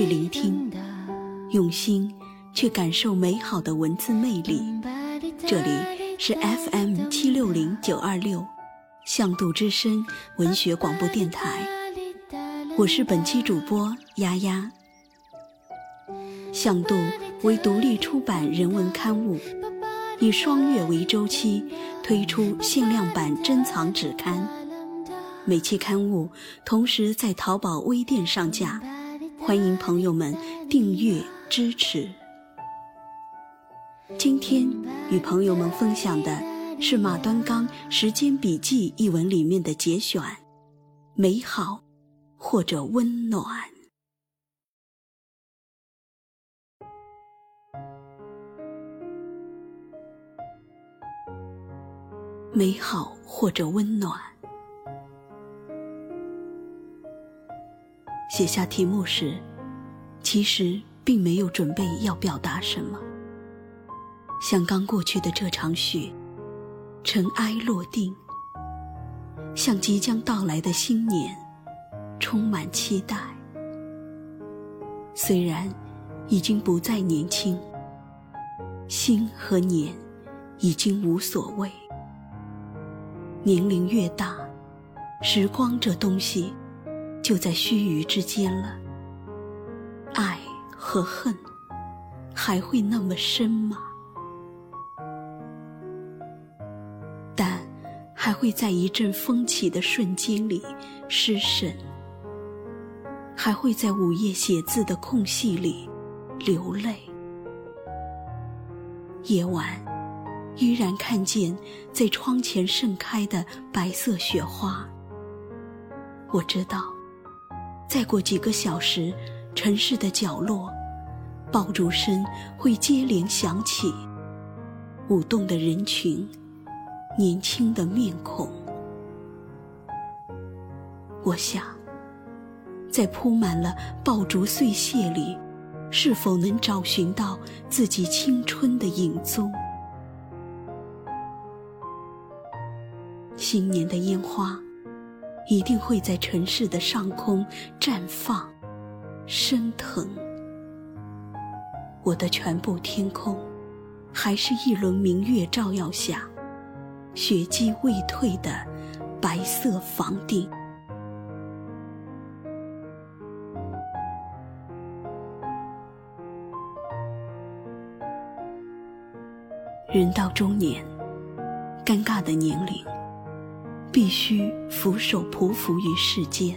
去聆听，用心去感受美好的文字魅力。这里是 FM 七六零九二六，向度之声文学广播电台。我是本期主播丫丫。向度为独立出版人文刊物，以双月为周期推出限量版珍藏纸刊。每期刊物同时在淘宝微店上架，欢迎朋友们订阅支持。今天与朋友们分享的是马端刚《时间笔记》一文里面的节选：美好或者温暖。美好或者温暖。写下题目时，其实并没有准备要表达什么。像刚过去的这场雪，尘埃落定；像即将到来的新年，充满期待。虽然已经不再年轻，心和年已经无所谓。年龄越大，时光这东西。就在须臾之间了。爱和恨，还会那么深吗？但还会在一阵风起的瞬间里失神，还会在午夜写字的空隙里流泪。夜晚，依然看见在窗前盛开的白色雪花。我知道。再过几个小时，城市的角落，爆竹声会接连响起，舞动的人群，年轻的面孔。我想，在铺满了爆竹碎屑里，是否能找寻到自己青春的影踪？新年的烟花。一定会在城市的上空绽放、升腾。我的全部天空，还是一轮明月照耀下，雪积未退的白色房顶。人到中年，尴尬的年龄。必须俯首匍匐于世间，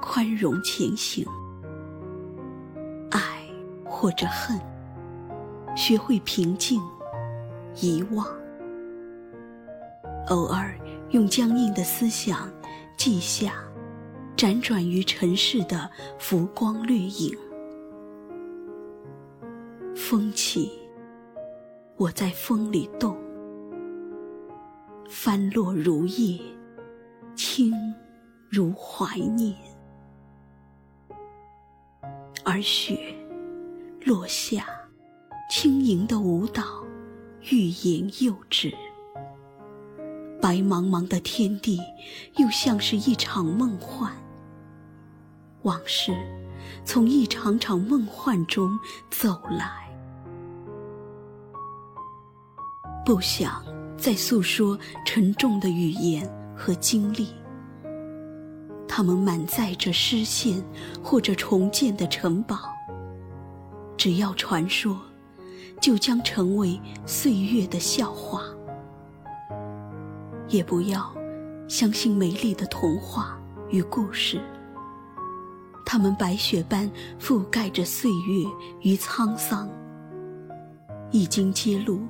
宽容前行。爱或者恨，学会平静，遗忘。偶尔用僵硬的思想记下，辗转于尘世的浮光掠影。风起，我在风里动。翻落如叶，轻如怀念；而雪落下，轻盈的舞蹈，欲言又止。白茫茫的天地，又像是一场梦幻。往事从一场场梦幻中走来，不想。在诉说沉重的语言和经历，他们满载着失陷或者重建的城堡。只要传说，就将成为岁月的笑话。也不要相信美丽的童话与故事，他们白雪般覆盖着岁月与沧桑，一经揭露。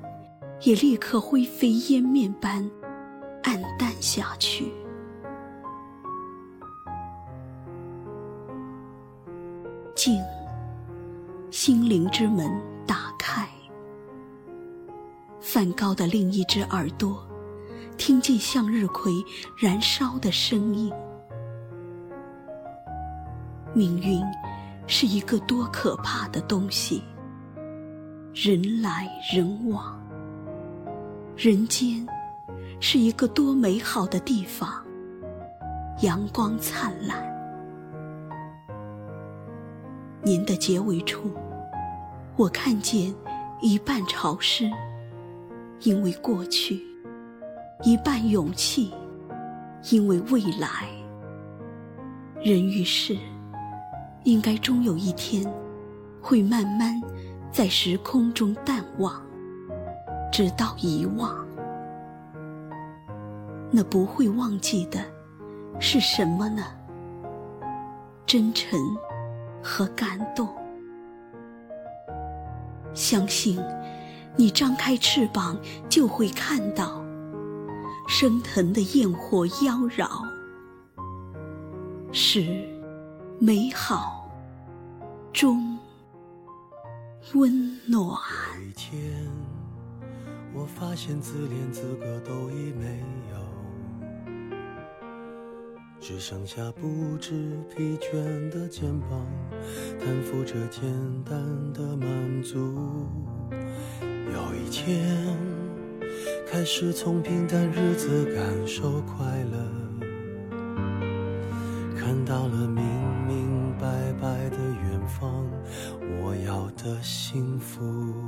也立刻灰飞烟灭般暗淡下去。静，心灵之门打开。梵高的另一只耳朵，听见向日葵燃烧的声音。命运是一个多可怕的东西，人来人往。人间是一个多美好的地方，阳光灿烂。您的结尾处，我看见一半潮湿，因为过去；一半勇气，因为未来。人与事，应该终有一天，会慢慢在时空中淡忘，直到遗忘。那不会忘记的，是什么呢？真诚和感动。相信，你张开翅膀就会看到升腾的焰火妖娆，是美好中温暖。我发现自怜资格都已没有。只剩下不知疲倦的肩膀，担负着简单的满足。有一天，开始从平淡日子感受快乐，看到了明明白白的远方，我要的幸福。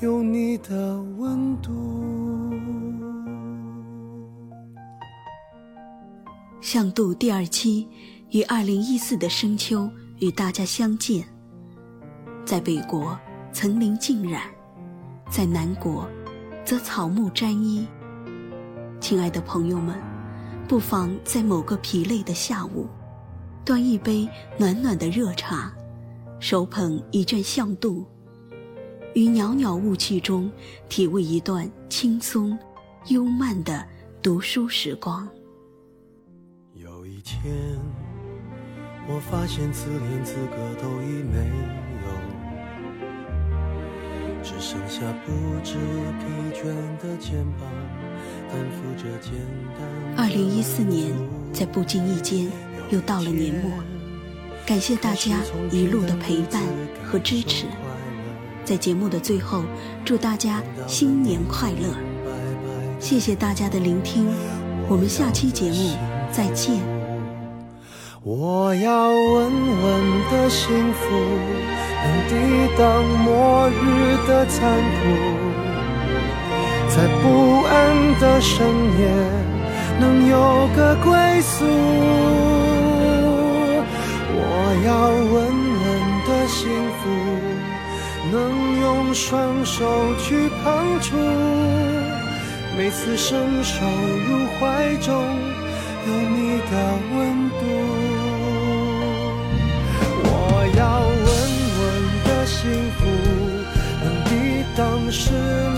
有你的温度。向度第二期于二零一四的深秋与大家相见，在北国层林尽染，在南国则草木沾衣。亲爱的朋友们，不妨在某个疲累的下午，端一杯暖暖的热茶，手捧一卷向度。于袅袅雾气中，体味一段轻松、幽慢的读书时光。有一天，我发现自怜资格都已没有，只剩下不知疲倦的肩膀，担负着简单。二零一四年，在不经意间又到了年末，感谢大家一路的陪伴和支持。在节目的最后，祝大家新年快乐！谢谢大家的聆听，我们下期节目再见。我要稳稳的幸福，能抵挡末日的残酷，在不安的深夜能有个归宿。我要稳稳。能用双手去碰触，每次伸手入怀中，有你的温度。我要稳稳的幸福，能抵挡失落